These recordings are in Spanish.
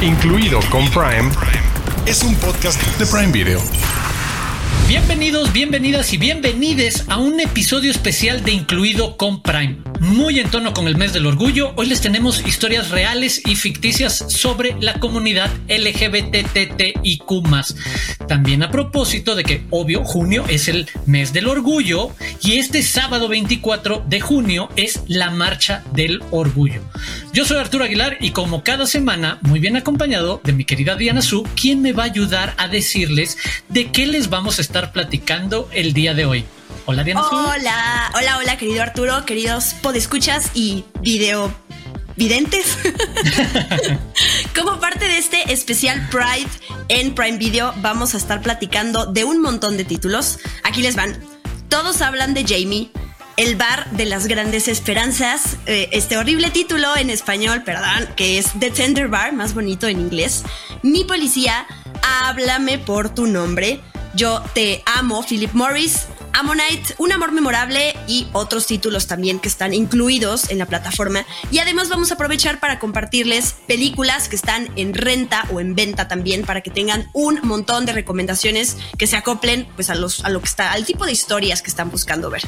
Incluido con Prime, es un podcast de Prime Video. Bienvenidos, bienvenidas y bienvenides a un episodio especial de Incluido con Prime. Muy en tono con el mes del orgullo, hoy les tenemos historias reales y ficticias sobre la comunidad LGBTTIQ. También a propósito de que, obvio, junio es el mes del orgullo y este sábado 24 de junio es la marcha del orgullo. Yo soy Arturo Aguilar y como cada semana, muy bien acompañado de mi querida Diana Su, quien me va a ayudar a decirles de qué les vamos a estar platicando el día de hoy. Hola, Diana. Hola, hola, hola, querido Arturo, queridos podescuchas y video videntes. Como parte de este especial Pride en Prime Video, vamos a estar platicando de un montón de títulos. Aquí les van. Todos hablan de Jamie, el bar de las grandes esperanzas, eh, este horrible título en español, perdón, que es The Tender Bar, más bonito en inglés. Mi policía, háblame por tu nombre. Yo te amo, Philip Morris, Ammonite, Un amor memorable y otros títulos también que están incluidos en la plataforma. Y además vamos a aprovechar para compartirles películas que están en renta o en venta también para que tengan un montón de recomendaciones que se acoplen pues a los a lo que está al tipo de historias que están buscando ver.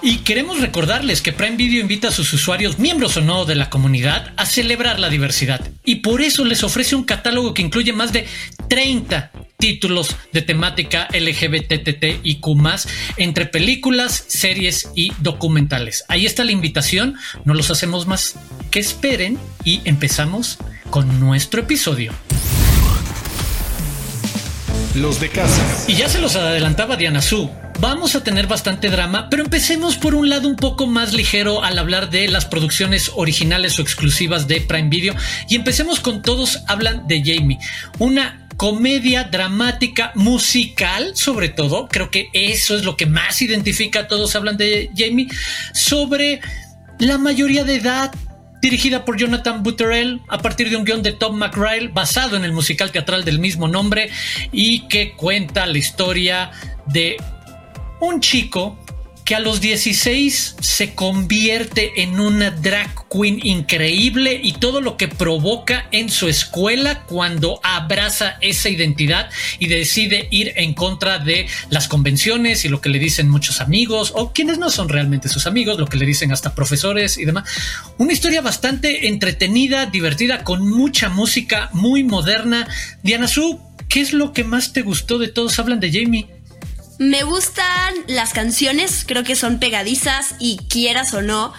Y queremos recordarles que Prime Video invita a sus usuarios, miembros o no de la comunidad, a celebrar la diversidad. Y por eso les ofrece un catálogo que incluye más de 30 títulos de temática LGBTTIQ entre películas, series y documentales. Ahí está la invitación, no los hacemos más que esperen y empezamos con nuestro episodio. Los de casa. Y ya se los adelantaba Diana Su. Vamos a tener bastante drama, pero empecemos por un lado un poco más ligero al hablar de las producciones originales o exclusivas de Prime Video. Y empecemos con Todos hablan de Jamie, una comedia dramática musical, sobre todo, creo que eso es lo que más identifica, todos hablan de Jamie, sobre la mayoría de edad, dirigida por Jonathan Butterell a partir de un guion de Tom McRae basado en el musical teatral del mismo nombre y que cuenta la historia de un chico que a los 16 se convierte en una drag queen increíble y todo lo que provoca en su escuela cuando abraza esa identidad y decide ir en contra de las convenciones y lo que le dicen muchos amigos o quienes no son realmente sus amigos, lo que le dicen hasta profesores y demás. Una historia bastante entretenida, divertida, con mucha música muy moderna. Diana Su, ¿qué es lo que más te gustó de todos hablan de Jamie? Me gustan las canciones, creo que son pegadizas y quieras o no,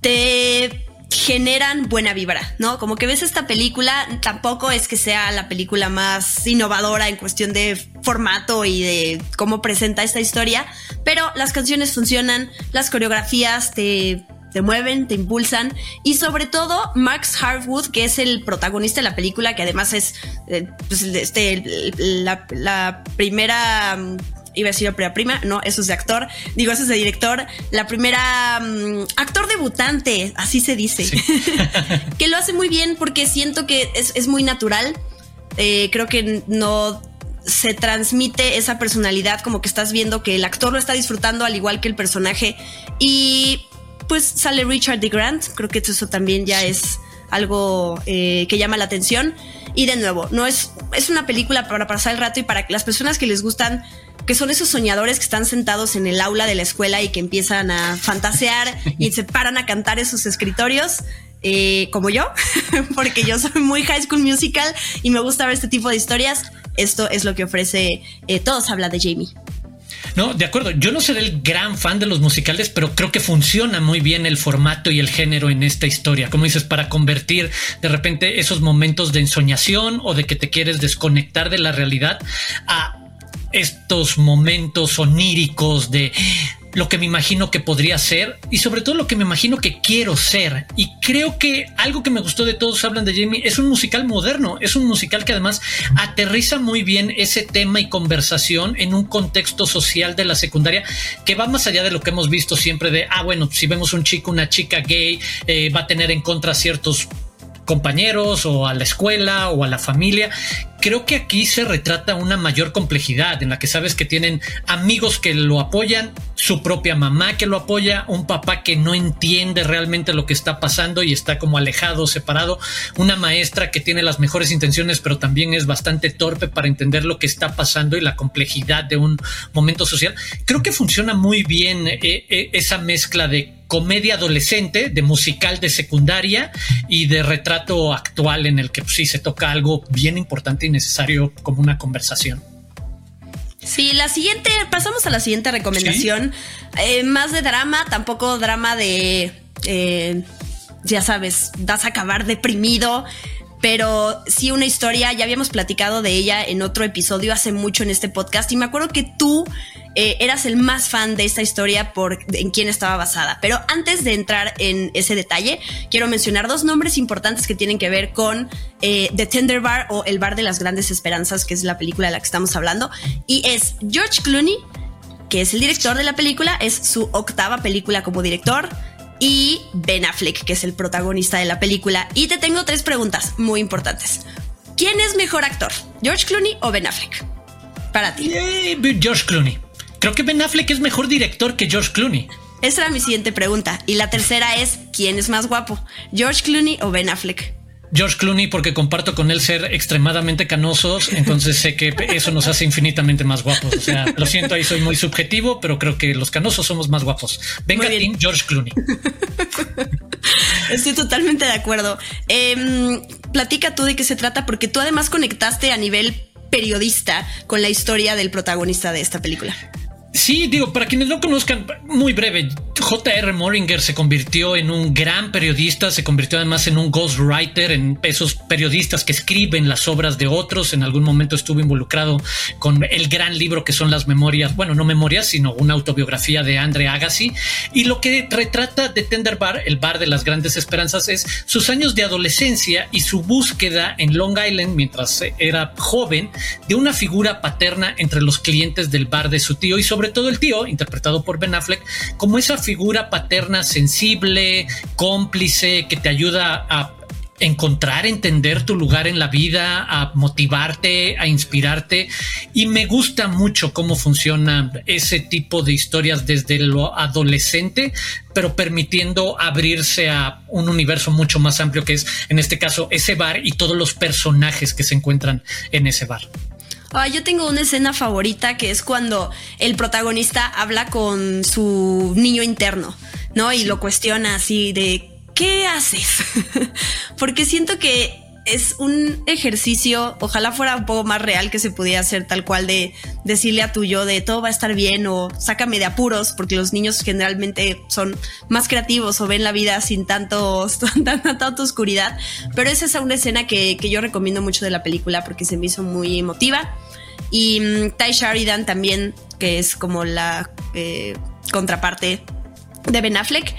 te generan buena vibra, ¿no? Como que ves esta película, tampoco es que sea la película más innovadora en cuestión de formato y de cómo presenta esta historia, pero las canciones funcionan, las coreografías te, te mueven, te impulsan y sobre todo Max Harwood, que es el protagonista de la película, que además es eh, pues, este, la, la primera iba a decir la prima, no, eso es de actor, digo, eso es de director, la primera mm, actor debutante, así se dice, que lo hace muy bien porque siento que es, muy natural, eh, creo que no se transmite esa personalidad como que estás viendo que el actor lo está disfrutando al igual que el personaje. Y pues sale Richard de Grant, creo que eso también ya es algo eh, que llama la atención. Y de nuevo, no es, es una película para pasar el rato y para que las personas que les gustan que son esos soñadores que están sentados en el aula de la escuela y que empiezan a fantasear y se paran a cantar en sus escritorios. Eh, como yo, porque yo soy muy high school musical y me gusta ver este tipo de historias. Esto es lo que ofrece eh, Todos habla de Jamie. No, de acuerdo. Yo no seré el gran fan de los musicales, pero creo que funciona muy bien el formato y el género en esta historia. Como dices, para convertir de repente esos momentos de ensoñación o de que te quieres desconectar de la realidad a estos momentos oníricos de lo que me imagino que podría ser y sobre todo lo que me imagino que quiero ser. Y creo que algo que me gustó de todos hablan de Jamie es un musical moderno, es un musical que además aterriza muy bien ese tema y conversación en un contexto social de la secundaria que va más allá de lo que hemos visto siempre de, ah, bueno, si vemos un chico, una chica gay, eh, va a tener en contra ciertos compañeros o a la escuela o a la familia creo que aquí se retrata una mayor complejidad en la que sabes que tienen amigos que lo apoyan, su propia mamá que lo apoya, un papá que no entiende realmente lo que está pasando y está como alejado, separado, una maestra que tiene las mejores intenciones pero también es bastante torpe para entender lo que está pasando y la complejidad de un momento social. Creo que funciona muy bien eh, eh, esa mezcla de comedia adolescente, de musical de secundaria y de retrato actual en el que pues, sí se toca algo bien importante y necesario como una conversación. Sí, la siguiente, pasamos a la siguiente recomendación. Eh, más de drama, tampoco drama de, eh, ya sabes, vas a acabar deprimido pero sí una historia, ya habíamos platicado de ella en otro episodio hace mucho en este podcast y me acuerdo que tú eh, eras el más fan de esta historia por en quién estaba basada. Pero antes de entrar en ese detalle, quiero mencionar dos nombres importantes que tienen que ver con eh, The Tender Bar o El Bar de las Grandes Esperanzas, que es la película de la que estamos hablando, y es George Clooney, que es el director de la película, es su octava película como director y Ben Affleck, que es el protagonista de la película. Y te tengo tres preguntas muy importantes. ¿Quién es mejor actor? ¿George Clooney o Ben Affleck? Para ti. George Clooney. Creo que Ben Affleck es mejor director que George Clooney. Esa era mi siguiente pregunta. Y la tercera es, ¿quién es más guapo? ¿George Clooney o Ben Affleck? George Clooney porque comparto con él ser extremadamente canosos, entonces sé que eso nos hace infinitamente más guapos. O sea, lo siento, ahí soy muy subjetivo, pero creo que los canosos somos más guapos. Venga, Team George Clooney. Estoy totalmente de acuerdo. Em, platica tú de qué se trata, porque tú además conectaste a nivel periodista con la historia del protagonista de esta película. Sí, digo, para quienes no conozcan, muy breve, J.R. Moringer se convirtió en un gran periodista, se convirtió además en un ghostwriter, en esos periodistas que escriben las obras de otros. En algún momento estuvo involucrado con el gran libro que son las memorias, bueno, no memorias, sino una autobiografía de Andre Agassi. Y lo que retrata de Tender Bar, el bar de las grandes esperanzas, es sus años de adolescencia y su búsqueda en Long Island mientras era joven de una figura paterna entre los clientes del bar de su tío y sobre todo el tío, interpretado por Ben Affleck, como esa figura paterna sensible, cómplice, que te ayuda a encontrar, entender tu lugar en la vida, a motivarte, a inspirarte. Y me gusta mucho cómo funciona ese tipo de historias desde lo adolescente, pero permitiendo abrirse a un universo mucho más amplio que es, en este caso, ese bar y todos los personajes que se encuentran en ese bar. Ah, yo tengo una escena favorita que es cuando el protagonista habla con su niño interno, ¿no? Y lo cuestiona así de, ¿qué haces? Porque siento que es un ejercicio, ojalá fuera un poco más real que se pudiera hacer tal cual de decirle a tu yo de todo va a estar bien o sácame de apuros, porque los niños generalmente son más creativos o ven la vida sin tanto, tanta, oscuridad. Pero esa es una escena que, que, yo recomiendo mucho de la película porque se me hizo muy emotiva. Y mm, Ty Sheridan también, que es como la eh, contraparte de Ben Affleck.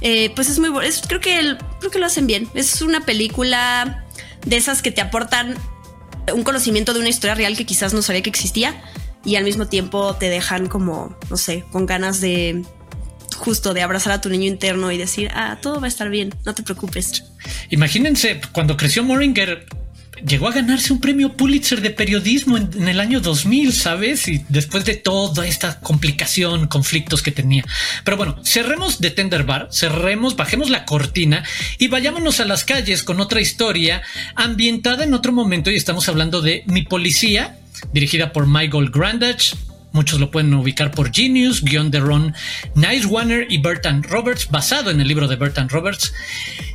Eh, pues es muy bueno. Creo que, creo que lo hacen bien. Es una película de esas que te aportan un conocimiento de una historia real que quizás no sabía que existía y al mismo tiempo te dejan como, no sé, con ganas de justo de abrazar a tu niño interno y decir, ah, todo va a estar bien, no te preocupes. Imagínense, cuando creció Moringer, llegó a ganarse un premio Pulitzer de periodismo en, el año 2000, ¿sabes? Y después de toda esta complicación, conflictos que tenía. Pero bueno, cerremos de Tender Bar, cerremos, bajemos la cortina y vayámonos a las calles con otra historia ambientada en otro momento y estamos hablando de Mi Policía, dirigida por Michael Grandage, Muchos lo pueden ubicar por Genius, guion de Ron Nice Warner y Bertrand Roberts, basado en el libro de Bertrand Roberts.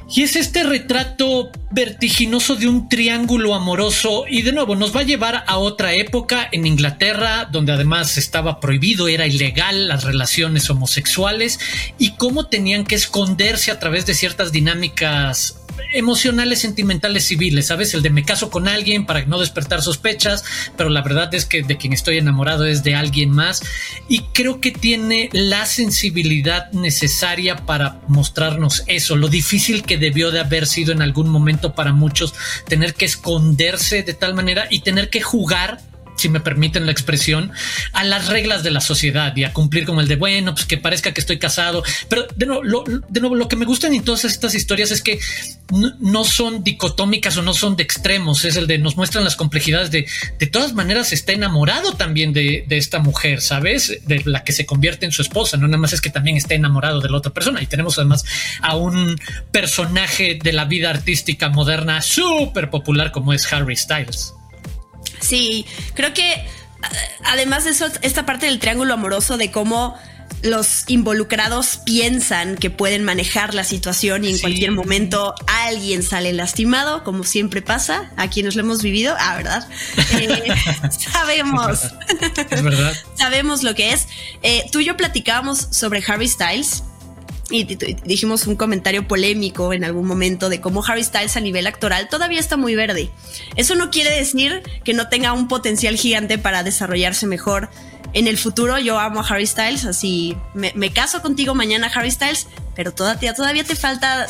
Y es este retrato vertiginoso de un triángulo amoroso y de nuevo nos va a llevar a otra época en Inglaterra donde además estaba prohibido, era ilegal las relaciones homosexuales y cómo tenían que esconderse a través de ciertas dinámicas emocionales, sentimentales, civiles, ¿sabes? El de me caso con alguien para no despertar sospechas, pero la verdad es que de quien estoy enamorado es de alguien más y creo que tiene la sensibilidad necesaria para mostrarnos eso, lo difícil que debió de haber sido en algún momento para muchos tener que esconderse de tal manera y tener que jugar si me permiten la expresión, a las reglas de la sociedad y a cumplir como el de, bueno, pues que parezca que estoy casado. Pero de nuevo, lo, de nuevo, lo que me gustan en todas estas historias es que no, son dicotómicas o no son de extremos, es el de nos muestran las complejidades de, de todas maneras está enamorado también de, de esta mujer, ¿sabes? De la que se convierte en su esposa, no nada más es que también esté enamorado de la otra persona. Y tenemos además a un personaje de la vida artística moderna súper popular como es Harry Styles. Sí, creo que además de eso, esta parte del triángulo amoroso de cómo los involucrados piensan que pueden manejar la situación y en cualquier momento alguien sale lastimado, como siempre pasa, a quienes lo hemos vivido, ah, ¿verdad? Eh, sabemos. Es verdad. sabemos lo que es. Eh, tú y yo platicábamos sobre Harry Styles y dijimos un comentario polémico en algún momento de cómo Harry Styles a nivel actoral todavía está muy verde. Eso no quiere decir que no tenga un potencial gigante para desarrollarse mejor. En el futuro yo amo a Harry Styles, así me, caso contigo mañana Harry Styles, pero todavía, todavía te falta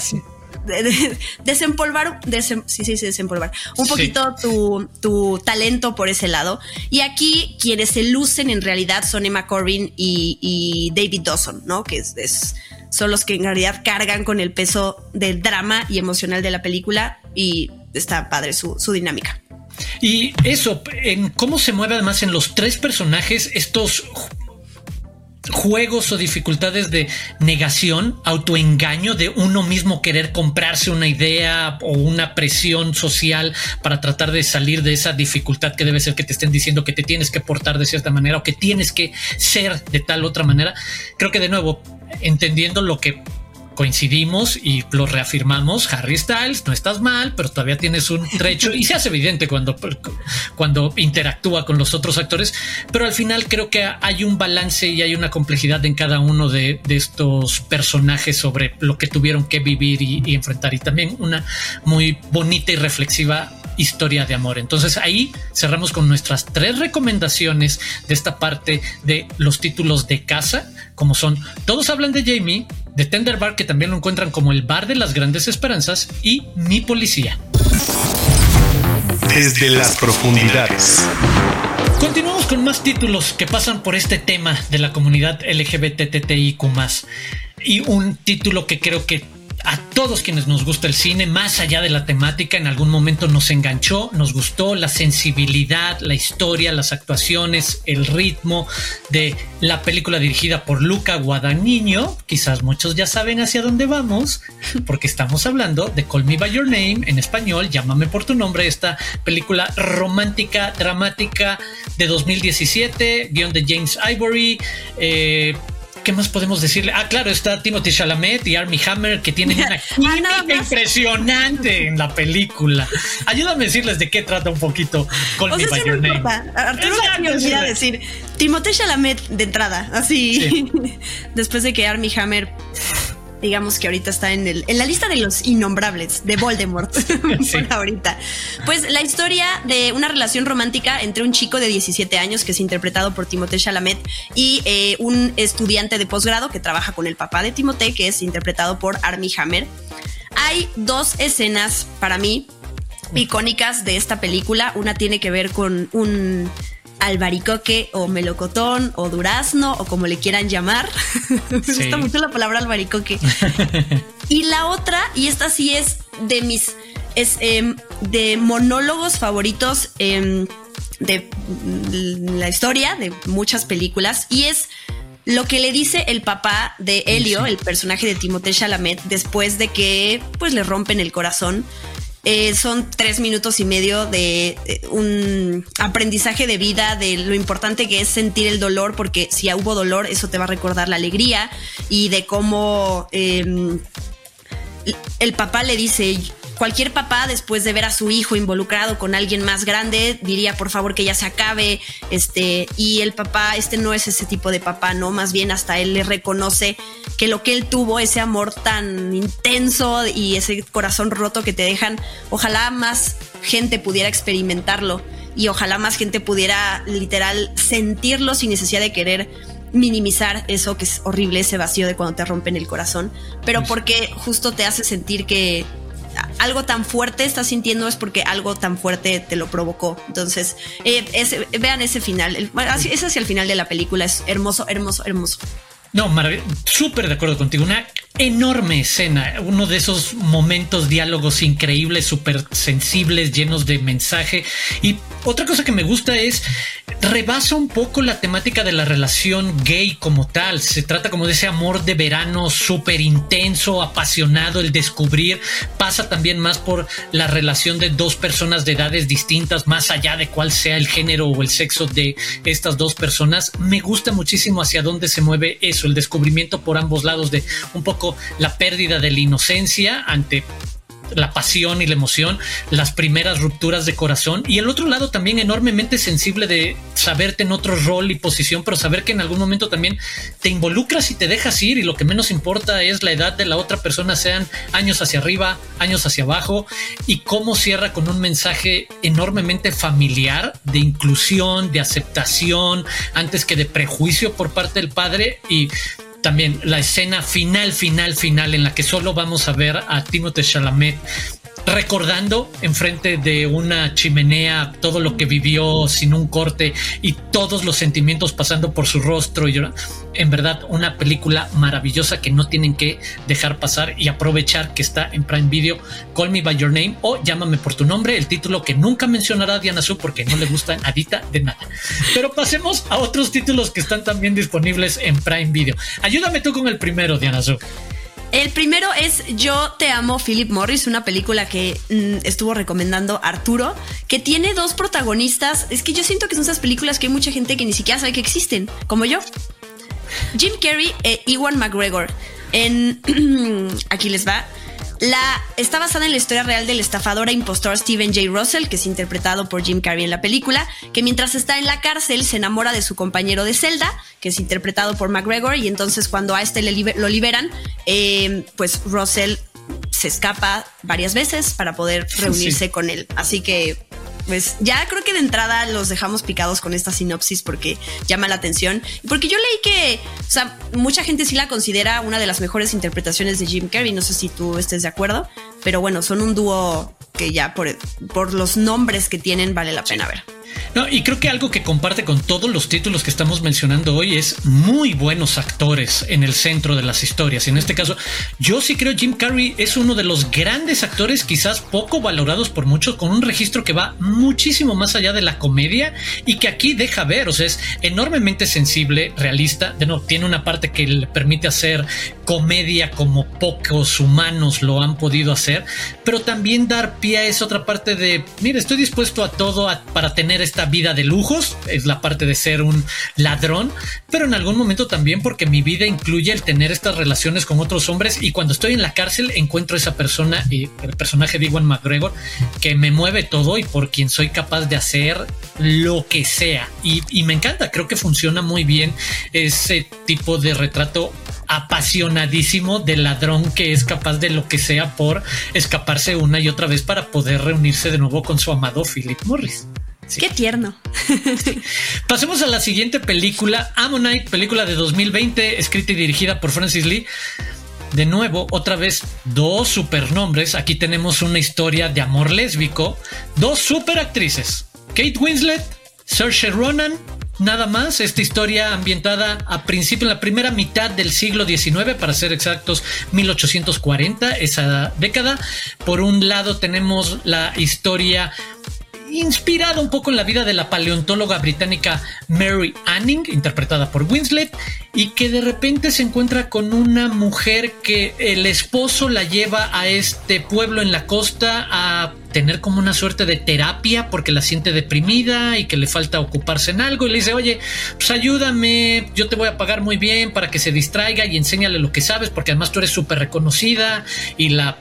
desempolvar, sí, sí, desempolvar un poquito tu, tu, talento por ese lado. Y aquí quienes se lucen en realidad son Emma Corbin y, David Dawson, ¿no? Que es son los que en realidad cargan con el peso del drama y emocional de la película y está padre su, su dinámica. Y eso, en cómo se mueve además en los tres personajes estos juegos o dificultades de negación, autoengaño, de uno mismo querer comprarse una idea o una presión social para tratar de salir de esa dificultad que debe ser que te estén diciendo que te tienes que portar de cierta manera o que tienes que ser de tal otra manera. Creo que de nuevo, entendiendo lo que coincidimos y lo reafirmamos. Harry Styles, no estás mal, pero todavía tienes un trecho y se hace evidente cuando, cuando interactúa con los otros actores. Pero al final creo que hay un balance y hay una complejidad en cada uno de, estos personajes sobre lo que tuvieron que vivir y, y enfrentar. Y también una muy bonita y reflexiva historia de amor. Entonces ahí cerramos con nuestras tres recomendaciones de esta parte de los títulos de casa, como son Todos hablan de Jamie, de Tender Bar, que también lo encuentran como el bar de las grandes esperanzas, y Mi Policía. Desde las profundidades. Continuamos con más títulos que pasan por este tema de la comunidad LGBTTIQ. Y un título que creo que a todos quienes nos gusta el cine, más allá de la temática, en algún momento nos enganchó, nos gustó la sensibilidad, la historia, las actuaciones, el ritmo de la película dirigida por Luca Guadagnino. Quizás muchos ya saben hacia dónde vamos, porque estamos hablando de Call Me By Your Name, en español, Llámame por tu nombre, esta película romántica, dramática de 2017, guion de James Ivory. Eh, ¿qué más podemos decirle? Ah, claro, está Timothy Chalamet y Armie Hammer que tienen una química impresionante en la película. Ayúdame a decirles de qué trata un poquito Call Me By Your Name. Arturo me olvida decir Timothy Chalamet de entrada, así. Después de que Armie Hammer digamos que ahorita está en, el, en la lista de los innombrables de Voldemort por ahorita. Pues la historia de una relación romántica entre un chico de 17 años que es interpretado por Timothée Chalamet y eh, un estudiante de posgrado que trabaja con el papá de Timothée que es interpretado por Armie Hammer. Hay dos escenas para mí icónicas de esta película. Una tiene que ver con un albaricoque o melocotón o durazno o como le quieran llamar. Me gusta mucho la palabra albaricoque. y la otra, y esta sí es de mis es, em, de monólogos favoritos em, de la historia de muchas películas y es lo que le dice el papá de Helio, el personaje de Timothée Chalamet, después de que pues le rompen el corazón eh, son tres minutos y medio de eh, un aprendizaje de vida, de lo importante que es sentir el dolor, porque si hubo dolor, eso te va a recordar la alegría y de cómo em, el papá le dice, cualquier papá después de ver a su hijo involucrado con alguien más grande diría por favor que ya se acabe este y el papá este no es ese tipo de papá no más bien hasta él le reconoce que lo que él tuvo ese amor tan intenso y ese corazón roto que te dejan ojalá más gente pudiera experimentarlo y ojalá más gente pudiera literal sentirlo sin necesidad de querer minimizar eso que es horrible, ese vacío de cuando te rompen el corazón, pero porque justo te hace sentir que algo tan fuerte estás sintiendo es porque algo tan fuerte te lo provocó. Entonces, eh, vean ese final. es hacia el final de la película. Es hermoso, hermoso, hermoso. No, súper de acuerdo contigo. Una enorme escena, uno de esos momentos, diálogos increíbles, súper sensibles, llenos de mensaje. Y otra cosa que me gusta es rebasa un poco la temática de la relación gay como tal. Se trata como de ese amor de verano súper intenso, apasionado, el descubrir. Pasa también más por la relación de dos personas de edades distintas, más allá de cuál sea el género o el sexo de estas dos personas. Me gusta muchísimo hacia dónde se mueve eso, el descubrimiento por ambos lados de un poco la pérdida de la inocencia ante la pasión y la emoción, las primeras rupturas de corazón. Y el otro lado también enormemente sensible de saberte en otro rol y posición, pero saber que en algún momento también te involucras y te dejas ir y lo que menos importa es la edad de la otra persona, sean años hacia arriba, años hacia abajo y cómo cierra con un mensaje enormemente familiar de inclusión, de aceptación, antes que de prejuicio por parte del padre. Y también la escena final, final, final, en la que solo vamos a ver a Timothée Chalamet recordando enfrente de una chimenea todo lo que vivió sin un corte y todos los sentimientos pasando por su rostro. Y en verdad, una película maravillosa que no tienen que dejar pasar y aprovechar que está en Prime Video. Call Me By Your Name o Llámame por tu nombre, el título que nunca mencionará Diana Su porque no le gusta nadita de nada. Pero pasemos a otros títulos que están también disponibles en Prime Video. Ayúdame tú con el primero, Diana Su. El primero es Yo te amo, Philip Morris, una película que mm, estuvo recomendando Arturo, que tiene dos protagonistas. Es que yo siento que son esas películas que hay mucha gente que ni siquiera sabe que existen, como yo. Jim Carrey e Ewan McGregor. En aquí les va. La, está basada en la historia real del estafador e impostor Steven J. Russell, que es interpretado por Jim Carrey en la película, que mientras está en la cárcel se enamora de su compañero de celda, que es interpretado por McGregor, y entonces cuando a este lo liberan, eh, pues Russell se escapa varias veces para poder reunirse con él. Así que pues ya creo que de entrada los dejamos picados con esta sinopsis porque llama la atención. Porque yo leí que, o sea, mucha gente sí la considera una de las mejores interpretaciones de Jim Carrey. No sé si tú estés de acuerdo, pero bueno, son un dúo que ya por, por los nombres que tienen vale la pena ver. No, y creo que algo que comparte con todos los títulos que estamos mencionando hoy es muy buenos actores en el centro de las historias. En este caso, yo sí creo Jim Carrey es uno de los grandes actores, quizás poco valorados por muchos, con un registro que va muchísimo más allá de la comedia y que aquí deja ver, o sea, es enormemente sensible, realista. De nuevo, tiene una parte que le permite hacer comedia como pocos humanos lo han podido hacer, pero también dar pie a esa otra parte de, mire, estoy dispuesto a todo para tener esta vida de lujos, es la parte de ser un ladrón, pero en algún momento también porque mi vida incluye el tener estas relaciones con otros hombres y cuando estoy en la cárcel encuentro esa persona, y el personaje de Iwan McGregor, que me mueve todo y por quien soy capaz de hacer lo que sea. Y, y me encanta, creo que funciona muy bien ese tipo de retrato apasionadísimo del ladrón que es capaz de lo que sea por escaparse una y otra vez para poder reunirse de nuevo con su amado Philip Morris. Qué tierno. Pasemos a la siguiente película, Ammonite, película de 2020, escrita y dirigida por Francis Lee. De nuevo, otra vez, dos supernombres. Aquí tenemos una historia de amor lésbico. Dos superactrices. Kate Winslet, Saoirse Ronan, nada más. Esta historia ambientada a principio, en la primera mitad del siglo XIX, para ser exactos, 1840, esa década. Por un lado tenemos la historia inspirada un poco en la vida de la paleontóloga británica Mary Anning, interpretada por Winslet, y que de repente se encuentra con una mujer que el esposo la lleva a este pueblo en la costa a tener como una suerte de terapia porque la siente deprimida y que le falta ocuparse en algo. Y le dice, oye, pues ayúdame, yo te voy a pagar muy bien para que se distraiga y enséñale lo que sabes porque además tú eres súper reconocida y la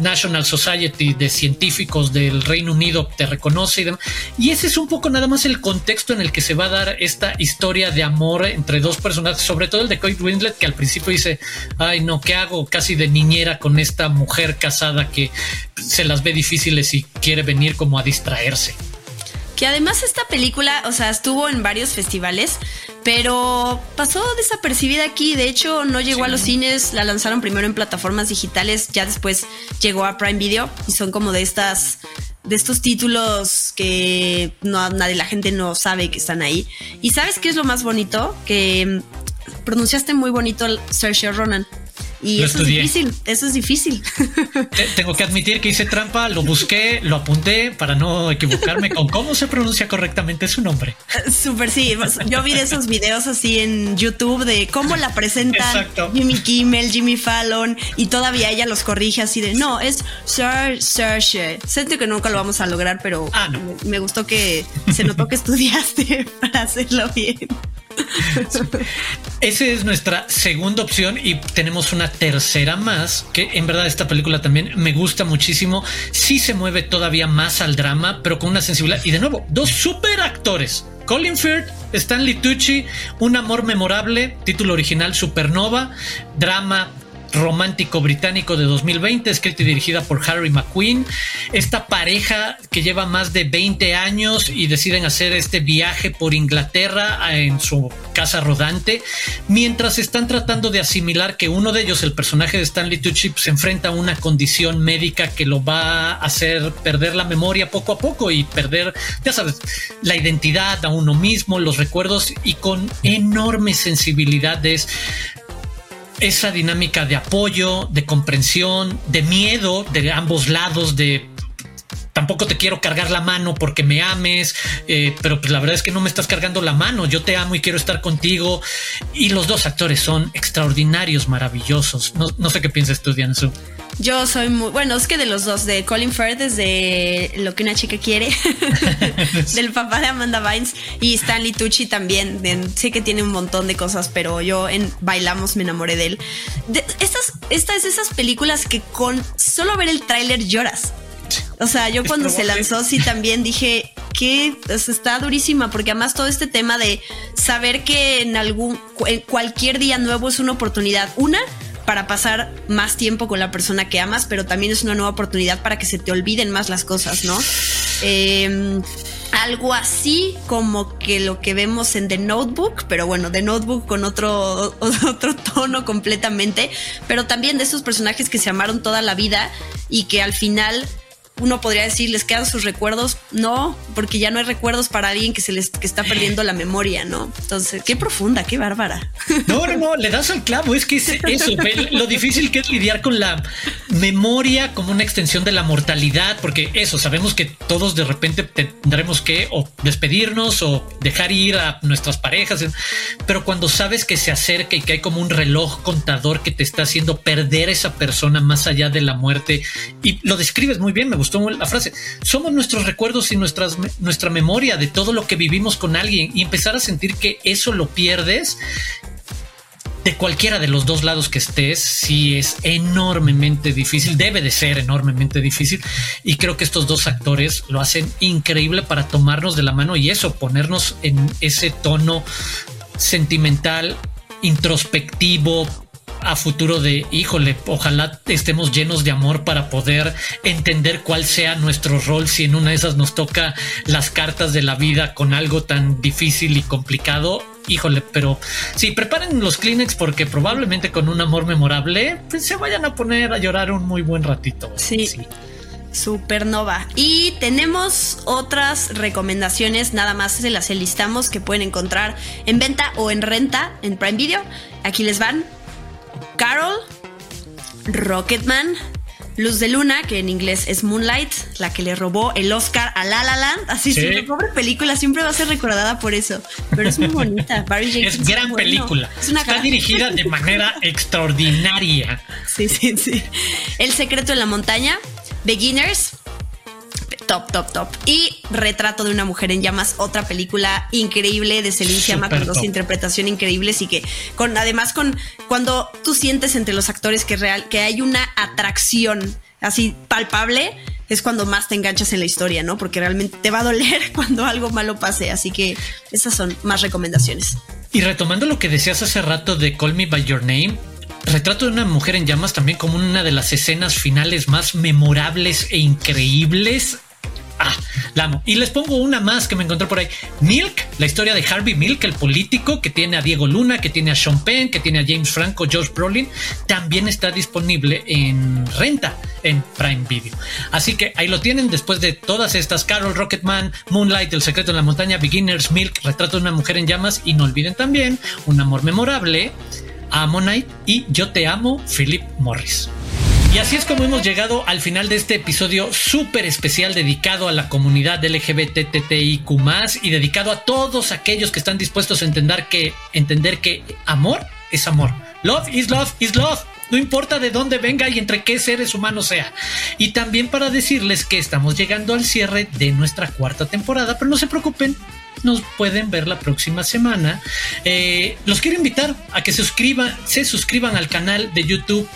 National Society de Científicos del Reino Unido te reconoce y demás. Y ese es un poco nada más el contexto en el que se va a dar esta historia de amor entre dos personajes, sobre todo el de Kate Winslet, que al principio dice, ay no, ¿qué hago? Casi de niñera con esta mujer casada que se las ve difíciles y quiere venir como a distraerse. Que además esta película, o sea, estuvo en varios festivales, pero pasó desapercibida aquí. De hecho, no llegó a los cines, la lanzaron primero en plataformas digitales, ya después llegó a Prime Video y son como de estas de estos títulos que no nadie la gente no sabe que están ahí. Y sabes qué es lo más bonito que mm, pronunciaste muy bonito Saoirse Ronan. Y eso es difícil, eso es difícil. Tengo que admitir que hice trampa, lo busqué, lo apunté para no equivocarme con cómo se pronuncia correctamente su nombre. Súper, sí. Yo vi esos videos así en YouTube de cómo la presentan Jimmy Kimmel, Jimmy Fallon y todavía ella los corrige así de no, es Sir Saoirse. Siento que nunca lo vamos a lograr, pero ah, me gustó que se notó que estudiaste para hacerlo bien. Esa es nuestra segunda opción y tenemos una tercera más que en verdad esta película también me gusta muchísimo. Sí se mueve todavía más al drama, pero con una sensibilidad. Y de nuevo, dos super actores. Colin Firth, Stanley Tucci, Un amor memorable, título original Supernova, drama romántico británico de 2020, escrita y dirigida por Harry McQueen. Esta pareja que lleva más de 20 años y deciden hacer este viaje por Inglaterra en su casa rodante, mientras están tratando de asimilar que uno de ellos, el personaje de Stanley Tucci, se enfrenta a una condición médica que lo va a hacer perder la memoria poco a poco y perder, ya sabes, la identidad a uno mismo, los recuerdos y con enorme sensibilidad es esa dinámica de apoyo, de comprensión, de miedo de ambos lados, de tampoco te quiero cargar la mano porque me ames, eh, pero pues la verdad es que no me estás cargando la mano, yo te amo y quiero estar contigo. Y los dos actores son extraordinarios, maravillosos. No, sé qué piensas tú, Diana Yo soy muy, bueno, es que de los dos, de Colin Firth, desde Lo que una chica quiere, del papá de Amanda Vines y Stanley Tucci también. sé que tiene un montón de cosas, pero yo en Bailamos me enamoré de él. estas, estas esas películas que con solo ver el tráiler lloras. O sea, yo cuando se lanzó sí también dije que está durísima porque además todo este tema de saber que en algún en cualquier día nuevo es una oportunidad, una para pasar más tiempo con la persona que amas, pero también es una nueva oportunidad para que se te olviden más las cosas, ¿no? Em, algo así como que lo que vemos en The Notebook, pero bueno, The Notebook con otro, otro tono completamente, pero también de esos personajes que se amaron toda la vida y que al final uno podría decir, les quedan sus recuerdos. No, porque ya no hay recuerdos para alguien que se les que está perdiendo la memoria, ¿no? Entonces, qué profunda, qué bárbara. No, no, no, le das al clavo. Es que es eso, lo difícil que es lidiar con la memoria como una extensión de la mortalidad, porque eso, sabemos que todos de repente tendremos que o despedirnos o dejar ir a nuestras parejas, pero cuando sabes que se acerca y que hay como un reloj contador que te está haciendo perder esa persona más allá de la muerte, y lo describes muy bien, me gusta la frase, somos nuestros recuerdos y nuestras, nuestra memoria de todo lo que vivimos con alguien y empezar a sentir que eso lo pierdes de cualquiera de los dos lados que estés, sí es enormemente difícil, debe de ser enormemente difícil. Y creo que estos dos actores lo hacen increíble para tomarnos de la mano y eso, ponernos en ese tono sentimental, introspectivo, a futuro de, híjole, ojalá estemos llenos de amor para poder entender cuál sea nuestro rol si en una de esas nos toca las cartas de la vida con algo tan difícil y complicado. Híjole, pero sí, preparen los Kleenex porque probablemente con un amor memorable pues, se vayan a poner a llorar un muy buen ratito. Sí. sí. Supernova. Y tenemos otras recomendaciones, nada más se las enlistamos que pueden encontrar en venta o en renta en Prime Video. Aquí les van. Carol, Rocketman, Luz de Luna, que en inglés es Moonlight, la que le robó el Oscar a La La Land. Así, sí. su pobre película siempre va a ser recordada por eso. Pero es muy bonita. es gran película. Está dirigida de manera extraordinaria. Sí, sí, sí. El secreto de la montaña, Beginners, top, top, top. Y Retrato de una mujer en llamas, otra película increíble de Celine Sciamma con dos interpretaciones increíbles y que con además con cuando tú sientes entre los actores que real que hay una atracción así palpable es cuando más te enganchas en la historia, ¿no? Porque realmente te va a doler cuando algo malo pase. Así que esas son más recomendaciones. Y retomando lo que decías hace rato de Call Me By Your Name, Retrato de una mujer en llamas también como una de las escenas finales más memorables e increíbles Ah, la amo. Y les pongo una más que me encontré por ahí. Milk, la historia de Harvey Milk, el político que tiene a Diego Luna, que tiene a Sean Penn, que tiene a James Franco, George Brolin, también está disponible en renta en Prime Video. Así que ahí lo tienen después de todas estas: Carol, Rocketman, Moonlight, El secreto en la montaña, Beginners, Milk, Retrato de una mujer en llamas. Y no olviden también Un amor memorable, Ammonite y Yo te amo, Philip Morris. Y así es como hemos llegado al final de este episodio súper especial dedicado a la comunidad LGBTTIQ y dedicado a todos aquellos que están dispuestos a entender que, entender que amor es amor. Love is love is love. No importa de dónde venga y entre qué seres humanos sea. Y también para decirles que estamos llegando al cierre de nuestra cuarta temporada, pero no se preocupen, nos pueden ver la próxima semana. Eh, los quiero invitar a que se suscriban, se suscriban al canal de YouTube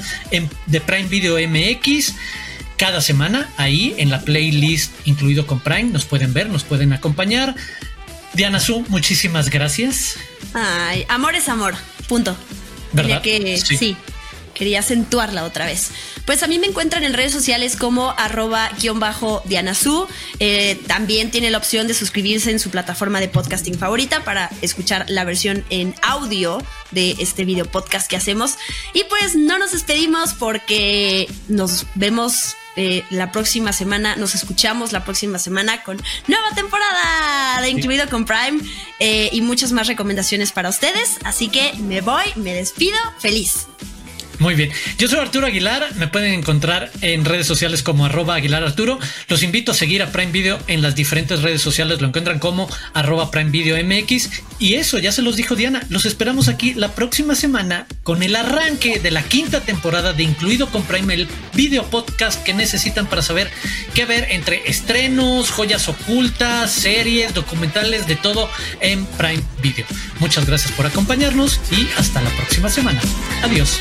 de Prime Video MX. Cada semana ahí en la playlist incluido con Prime nos pueden ver, nos pueden acompañar. Diana Su, muchísimas gracias. Ay, amor es amor, punto. ¿Verdad? que sí quería acentuarla otra vez. Pues a mí me encuentran en redes sociales como arroba guion bajo Dianazú. Eh, también tiene la opción de suscribirse en su plataforma de podcasting favorita para escuchar la versión en audio de este video podcast que hacemos. Y pues no nos despedimos porque nos vemos eh, la próxima semana, nos escuchamos la próxima semana con nueva temporada de Incluido con Prime eh, y muchas más recomendaciones para ustedes. Así que me voy, me despido, feliz. Muy bien. Yo soy Arturo Aguilar. Me pueden encontrar en redes sociales como arroba Aguilar Arturo. Los invito a seguir a Prime Video en las diferentes redes sociales. Lo encuentran como arroba Prime Video MX. Y eso, ya se los dijo Diana. Los esperamos aquí la próxima semana con el arranque de la quinta temporada de Incluido con Prime, el video podcast que necesitan para saber qué ver entre estrenos, joyas ocultas, series, documentales, de todo en Prime Video. Muchas gracias por acompañarnos y hasta la próxima semana. Adiós.